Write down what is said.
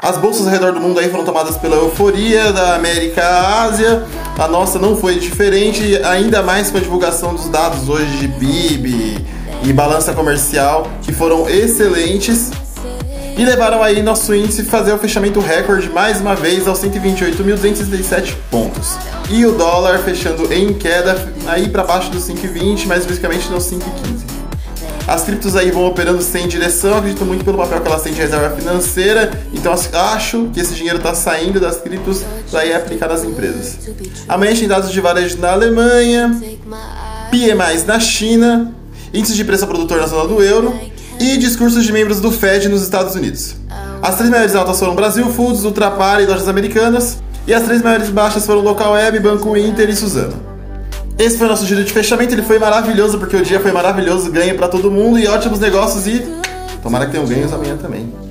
As bolsas ao redor do mundo aí foram tomadas pela euforia da América à Ásia. A nossa não foi diferente, ainda mais com a divulgação dos dados hoje de PIB e balança comercial, que foram excelentes e levaram aí nosso índice fazer o fechamento recorde mais uma vez aos 128.267 pontos. E o dólar fechando em queda aí para baixo dos 5,20, mais especificamente nos 5,15. As criptos aí vão operando sem direção, acredito muito pelo papel que elas têm de reserva financeira, então acho que esse dinheiro está saindo das criptos para ir aplicar nas empresas. Amanhã tem dados de varejo na Alemanha, PMIs na China, índice de preço ao produtor nacional do euro e discursos de membros do Fed nos Estados Unidos. As três maiores altas foram Brasil Foods, Ultrapar e Lojas Americanas, e as três maiores baixas foram Local Web, Banco Inter e Suzano. Esse foi o nosso giro de fechamento, ele foi maravilhoso porque o dia foi maravilhoso, ganho para todo mundo e ótimos negócios e tomara que tenham ganhos amanhã também.